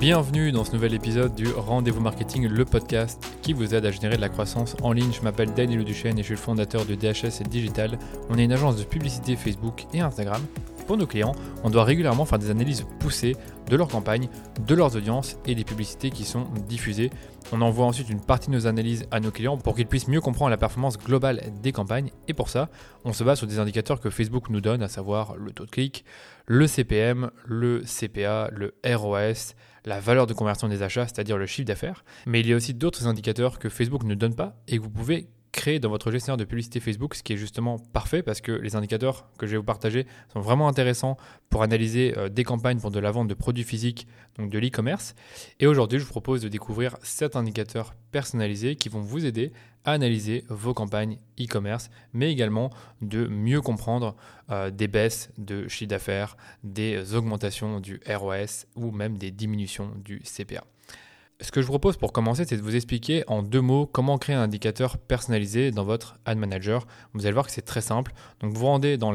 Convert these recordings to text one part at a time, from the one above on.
Bienvenue dans ce nouvel épisode du Rendez-vous Marketing, le podcast qui vous aide à générer de la croissance en ligne. Je m'appelle Daniel Duchesne et je suis le fondateur de DHS Digital. On est une agence de publicité Facebook et Instagram. Nos clients, on doit régulièrement faire des analyses poussées de leurs campagnes, de leurs audiences et des publicités qui sont diffusées. On envoie ensuite une partie de nos analyses à nos clients pour qu'ils puissent mieux comprendre la performance globale des campagnes. Et pour ça, on se base sur des indicateurs que Facebook nous donne, à savoir le taux de clic, le CPM, le CPA, le ROS, la valeur de conversion des achats, c'est-à-dire le chiffre d'affaires. Mais il y a aussi d'autres indicateurs que Facebook ne donne pas et que vous pouvez créer dans votre gestionnaire de publicité Facebook, ce qui est justement parfait parce que les indicateurs que je vais vous partager sont vraiment intéressants pour analyser euh, des campagnes pour de la vente de produits physiques, donc de l'e-commerce. Et aujourd'hui, je vous propose de découvrir 7 indicateurs personnalisés qui vont vous aider à analyser vos campagnes e-commerce, mais également de mieux comprendre euh, des baisses de chiffre d'affaires, des augmentations du ROS ou même des diminutions du CPA. Ce que je vous propose pour commencer, c'est de vous expliquer en deux mots comment créer un indicateur personnalisé dans votre Ad Manager. Vous allez voir que c'est très simple. Donc vous rendez dans,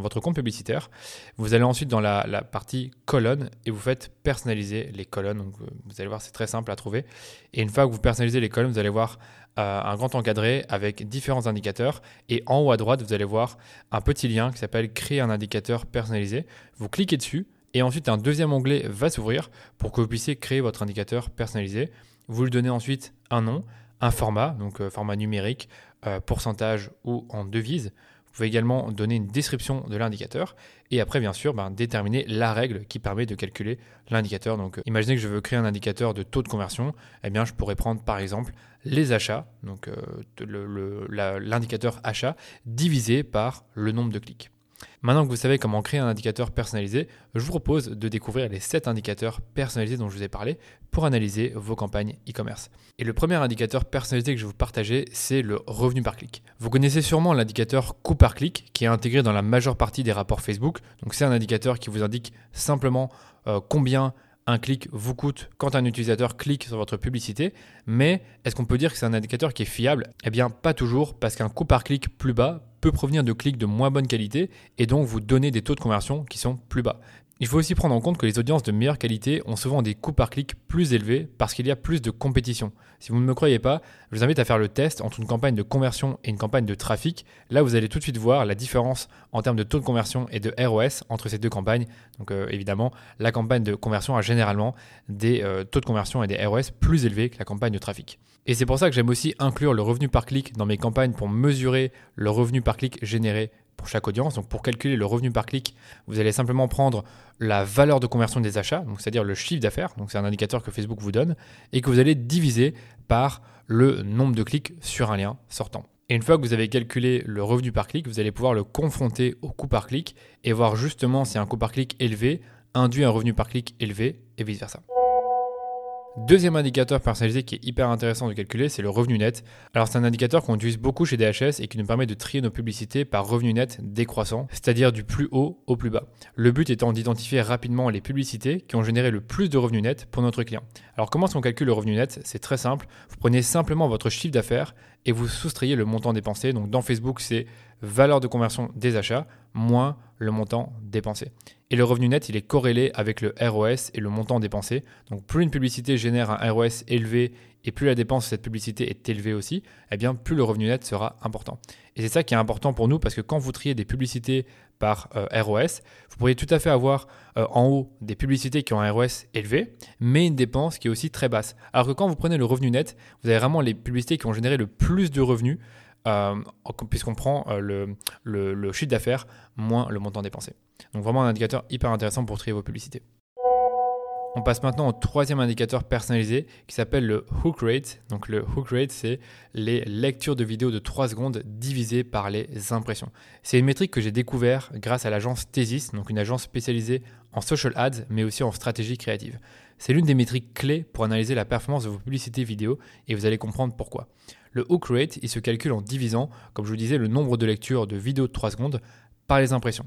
votre compte publicitaire. Vous allez ensuite dans la, partie colonne et vous faites personnaliser les colonnes. Donc vous allez voir, c'est très simple à trouver. Et une fois que vous personnalisez les colonnes, vous allez voir euh, un grand encadré avec différents indicateurs. Et en haut à droite, vous allez voir un petit lien qui s'appelle Créer un indicateur personnalisé. Vous cliquez dessus et ensuite, un deuxième onglet va s'ouvrir pour que vous puissiez créer votre indicateur personnalisé. Vous lui donnez ensuite un nom, un format, donc euh, format numérique, euh, pourcentage ou en devise. Vous pouvez également donner une description de l'indicateur et après, bien sûr, ben, déterminer la règle qui permet de calculer l'indicateur. Donc, euh, imaginez que je veux créer un indicateur de taux de conversion. Eh bien, je pourrais prendre par exemple les achats, donc l'indicateur achat divisé par le nombre de clics. Maintenant que vous savez comment créer un indicateur personnalisé, je vous propose de découvrir les 7 indicateurs personnalisés dont je vous ai parlé pour analyser vos campagnes e-commerce. Et le premier indicateur personnalisé que je vais vous partager, c'est le revenu par clic. Vous connaissez sûrement l'indicateur coût par clic qui est intégré dans la majeure partie des rapports Facebook. Donc c'est un indicateur qui vous indique simplement euh, combien un clic vous coûte quand un utilisateur clique sur votre publicité, mais est-ce qu'on peut dire que c'est un indicateur qui est fiable? Eh bien pas toujours, parce qu'un coût par clic plus bas peut provenir de clics de moins bonne qualité et donc vous donner des taux de conversion qui sont plus bas. Il faut aussi prendre en compte que les audiences de meilleure qualité ont souvent des coûts par clic plus élevés parce qu'il y a plus de compétition. Si vous ne me croyez pas, je vous invite à faire le test entre une campagne de conversion et une campagne de trafic. Là, vous allez tout de suite voir la différence en termes de taux de conversion et de ROS entre ces deux campagnes. Donc euh, évidemment, la campagne de conversion a généralement des euh, taux de conversion et des ROS plus élevés que la campagne de trafic. Et c'est pour ça que j'aime aussi inclure le revenu par clic dans mes campagnes pour mesurer le revenu par clic généré pour chaque audience. Donc pour calculer le revenu par clic, vous allez simplement prendre la valeur de conversion des achats, c'est-à-dire le chiffre d'affaires, donc c'est un indicateur que Facebook vous donne, et que vous allez diviser par le nombre de clics sur un lien sortant. Et une fois que vous avez calculé le revenu par clic, vous allez pouvoir le confronter au coût par clic et voir justement si un coût par clic élevé induit un revenu par clic élevé et vice-versa. Deuxième indicateur personnalisé qui est hyper intéressant de calculer, c'est le revenu net. Alors c'est un indicateur qu'on utilise beaucoup chez DHS et qui nous permet de trier nos publicités par revenu net décroissant, c'est-à-dire du plus haut au plus bas. Le but étant d'identifier rapidement les publicités qui ont généré le plus de revenus net pour notre client. Alors comment est-ce qu'on calcule le revenu net? C'est très simple. Vous prenez simplement votre chiffre d'affaires et vous soustrayez le montant dépensé. Donc dans Facebook, c'est valeur de conversion des achats moins le montant dépensé. Et le revenu net, il est corrélé avec le ROS et le montant dépensé. Donc plus une publicité génère un ROS élevé et plus la dépense de cette publicité est élevée aussi, eh bien plus le revenu net sera important. Et c'est ça qui est important pour nous parce que quand vous triez des publicités par euh, ROS, vous pourriez tout à fait avoir euh, en haut des publicités qui ont un ROS élevé, mais une dépense qui est aussi très basse. Alors que quand vous prenez le revenu net, vous avez vraiment les publicités qui ont généré le plus de revenus puisqu'on prend euh, le, chiffre d'affaires moins le montant dépensé. Donc vraiment un indicateur hyper intéressant pour trier vos publicités. On passe maintenant au troisième indicateur personnalisé qui s'appelle le hook rate. Donc le hook rate, c'est les lectures de vidéos de 3 secondes divisées par les impressions. C'est une métrique que j'ai découvert grâce à l'agence Thesis, donc une agence spécialisée en social ads, mais aussi en stratégie créative. C'est l'une des métriques clés pour analyser la performance de vos publicités vidéo et vous allez comprendre pourquoi. Le hook rate, il se calcule en divisant, comme je vous disais, le nombre de lectures de vidéos de 3 secondes par les impressions.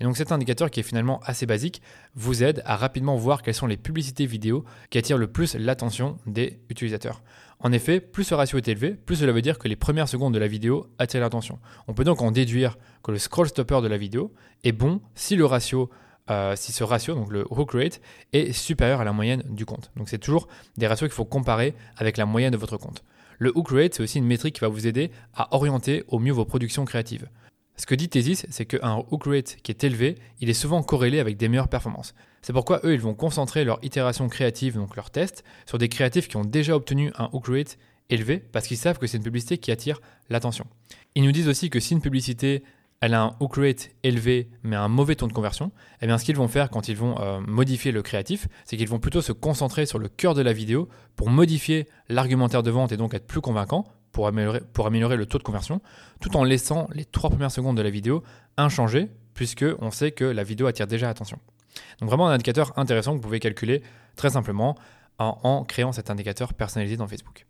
Et donc cet indicateur qui est finalement assez basique vous aide à rapidement voir quelles sont les publicités vidéo qui attirent le plus l'attention des utilisateurs. En effet, plus ce ratio est élevé, plus cela veut dire que les premières secondes de la vidéo attirent l'attention. On peut donc en déduire que le scroll stopper de la vidéo est bon si le ratio euh, si ce ratio, donc le hook rate, est supérieur à la moyenne du compte. Donc c'est toujours des ratios qu'il faut comparer avec la moyenne de votre compte. Le hook rate, c'est aussi une métrique qui va vous aider à orienter au mieux vos productions créatives. Ce que dit Thesis, c'est qu'un hook rate qui est élevé, il est souvent corrélé avec des meilleures performances. C'est pourquoi eux, ils vont concentrer leur itération créative, donc leurs tests, sur des créatifs qui ont déjà obtenu un hook rate élevé parce qu'ils savent que c'est une publicité qui attire l'attention. Ils nous disent aussi que si une publicité elle a un hook rate élevé mais un mauvais taux de conversion, eh bien ce qu'ils vont faire quand ils vont euh, modifier le créatif, c'est qu'ils vont plutôt se concentrer sur le cœur de la vidéo pour modifier l'argumentaire de vente et donc être plus convaincant pour améliorer, le taux de conversion, tout en laissant les trois premières secondes de la vidéo inchangées, puisque on sait que la vidéo attire déjà l'attention. Donc vraiment un indicateur intéressant que vous pouvez calculer très simplement en créant cet indicateur personnalisé dans Facebook.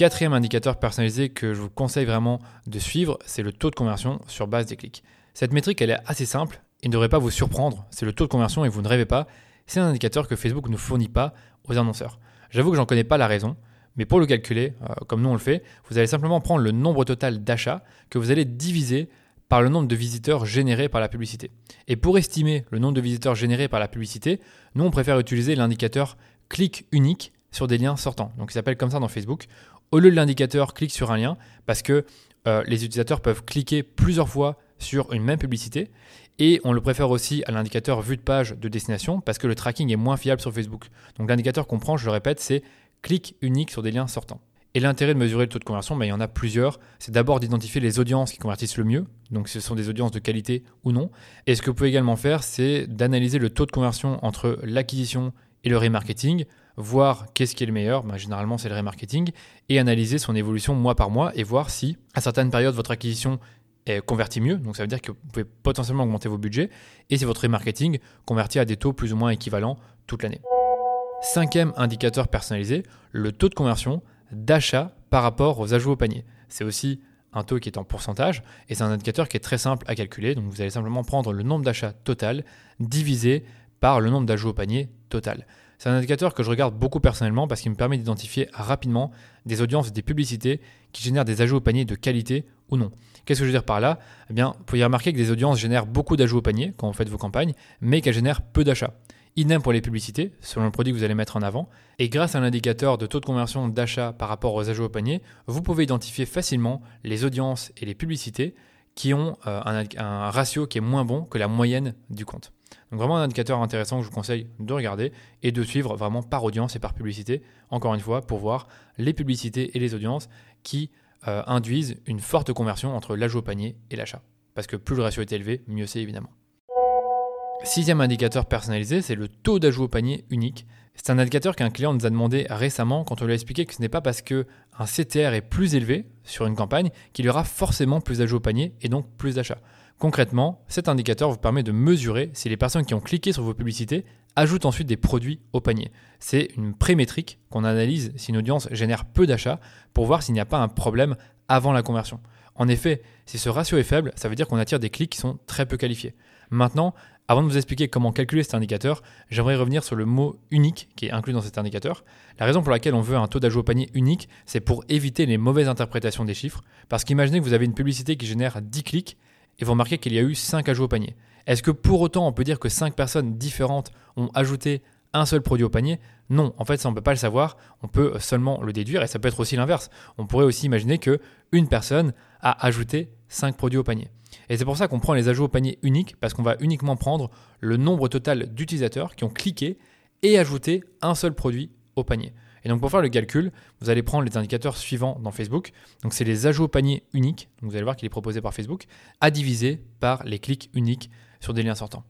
Quatrième indicateur personnalisé que je vous conseille vraiment de suivre, c'est le taux de conversion sur base des clics. Cette métrique, elle est assez simple et ne devrait pas vous surprendre. C'est le taux de conversion et vous ne rêvez pas. C'est un indicateur que Facebook ne fournit pas aux annonceurs. J'avoue que j'en connais pas la raison, mais pour le calculer, euh, comme nous on le fait, vous allez simplement prendre le nombre total d'achats que vous allez diviser par le nombre de visiteurs générés par la publicité. Et pour estimer le nombre de visiteurs générés par la publicité, nous on préfère utiliser l'indicateur clic unique sur des liens sortants. Donc il s'appelle comme ça dans Facebook, au lieu de l'indicateur clique sur un lien, parce que euh, les utilisateurs peuvent cliquer plusieurs fois sur une même publicité. Et on le préfère aussi à l'indicateur vue de page de destination parce que le tracking est moins fiable sur Facebook. Donc l'indicateur qu'on prend, je le répète, c'est clic unique sur des liens sortants. Et l'intérêt de mesurer le taux de conversion, ben, il y en a plusieurs. C'est d'abord d'identifier les audiences qui convertissent le mieux. Donc ce sont des audiences de qualité ou non. Et ce que vous pouvez également faire, c'est d'analyser le taux de conversion entre l'acquisition et le remarketing voir qu'est-ce qui est le meilleur, bah, généralement c'est le remarketing, et analyser son évolution mois par mois et voir si à certaines périodes votre acquisition est convertie mieux, donc ça veut dire que vous pouvez potentiellement augmenter vos budgets, et si votre remarketing convertit à des taux plus ou moins équivalents toute l'année. Cinquième indicateur personnalisé, le taux de conversion d'achat par rapport aux ajouts au panier. C'est aussi un taux qui est en pourcentage et c'est un indicateur qui est très simple à calculer. Donc vous allez simplement prendre le nombre d'achats total divisé par le nombre d'ajouts au panier total. C'est un indicateur que je regarde beaucoup personnellement parce qu'il me permet d'identifier rapidement des audiences et des publicités qui génèrent des ajouts au panier de qualité ou non. Qu'est-ce que je veux dire par là? Eh bien, vous pouvez remarquer que des audiences génèrent beaucoup d'ajouts au panier quand vous faites vos campagnes, mais qu'elles génèrent peu d'achats. Idem pour les publicités, selon le produit que vous allez mettre en avant. Et grâce à l'indicateur de taux de conversion d'achat par rapport aux ajouts au panier, vous pouvez identifier facilement les audiences et les publicités qui ont euh, un ratio qui est moins bon que la moyenne du compte. Donc vraiment un indicateur intéressant que je vous conseille de regarder et de suivre vraiment par audience et par publicité, encore une fois, pour voir les publicités et les audiences qui euh, induisent une forte conversion entre l'ajout au panier et l'achat. Parce que plus le ratio est élevé, mieux c'est évidemment. Sixième indicateur personnalisé, c'est le taux d'ajout au panier unique. C'est un indicateur qu'un client nous a demandé récemment quand on lui a expliqué que ce n'est pas parce qu'un CTR est plus élevé sur une campagne qu'il y aura forcément plus d'ajouts au panier et donc plus d'achats. Concrètement, cet indicateur vous permet de mesurer si les personnes qui ont cliqué sur vos publicités ajoutent ensuite des produits au panier. C'est une prémétrique qu'on analyse si une audience génère peu d'achats pour voir s'il n'y a pas un problème avant la conversion. En effet, si ce ratio est faible, ça veut dire qu'on attire des clics qui sont très peu qualifiés. Maintenant, avant de vous expliquer comment calculer cet indicateur, j'aimerais revenir sur le mot unique qui est inclus dans cet indicateur. La raison pour laquelle on veut un taux d'ajout au panier unique, c'est pour éviter les mauvaises interprétations des chiffres. Parce qu'imaginez que vous avez une publicité qui génère 10 clics et vous remarquez qu'il y a eu 5 ajouts au panier. Est-ce que pour autant on peut dire que 5 personnes différentes ont ajouté un seul produit au panier? Non, en fait ça on ne peut pas le savoir, on peut seulement le déduire et ça peut être aussi l'inverse. On pourrait aussi imaginer que une personne a ajouté 5 produits au panier. Et c'est pour ça qu'on prend les ajouts au panier uniques parce qu'on va uniquement prendre le nombre total d'utilisateurs qui ont cliqué et ajouté un seul produit au panier. Et donc pour faire le calcul, vous allez prendre les indicateurs suivants dans Facebook. Donc c'est les ajouts au panier uniques, vous allez voir qu'il est proposé par Facebook, à diviser par les clics uniques sur des liens sortants.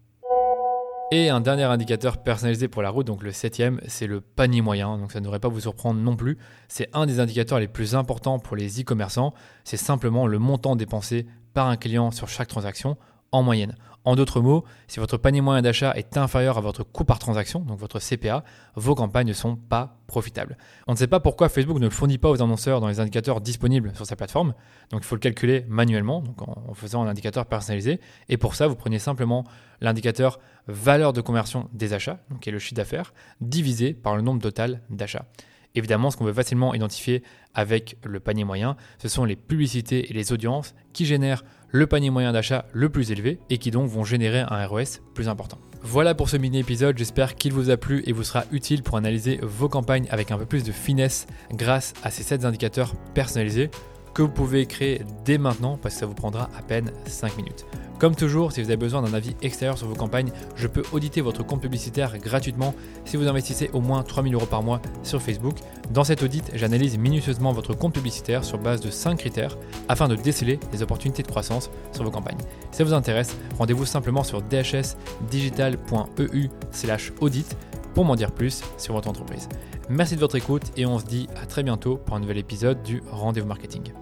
Et un dernier indicateur personnalisé pour la route, donc le septième, c'est le panier moyen. Donc ça ne devrait pas vous surprendre non plus. C'est un des indicateurs les plus importants pour les e-commerçants. C'est simplement le montant dépensé par un client sur chaque transaction en moyenne. En d'autres mots, si votre panier moyen d'achat est inférieur à votre coût par transaction, donc votre CPA, vos campagnes ne sont pas profitables. On ne sait pas pourquoi Facebook ne fournit pas aux annonceurs dans les indicateurs disponibles sur sa plateforme, donc il faut le calculer manuellement, en faisant un indicateur personnalisé, et pour ça, vous prenez simplement l'indicateur valeur de conversion des achats, qui est le chiffre d'affaires, divisé par le nombre total d'achats. Évidemment, ce qu'on veut facilement identifier avec le panier moyen, ce sont les publicités et les audiences qui génèrent le panier moyen d'achat le plus élevé et qui donc vont générer un ROS plus important. Voilà pour ce mini-épisode, j'espère qu'il vous a plu et vous sera utile pour analyser vos campagnes avec un peu plus de finesse grâce à ces 7 indicateurs personnalisés que vous pouvez créer dès maintenant parce que ça vous prendra à peine 5 minutes. Comme toujours, si vous avez besoin d'un avis extérieur sur vos campagnes, je peux auditer votre compte publicitaire gratuitement si vous investissez au moins 3000 euros par mois sur Facebook. Dans cet audit, j'analyse minutieusement votre compte publicitaire sur base de 5 critères afin de déceler des opportunités de croissance sur vos campagnes. Si ça vous intéresse, rendez-vous simplement sur dhsdigital.eu/audit pour m'en dire plus sur votre entreprise. Merci de votre écoute et on se dit à très bientôt pour un nouvel épisode du Rendez-vous Marketing.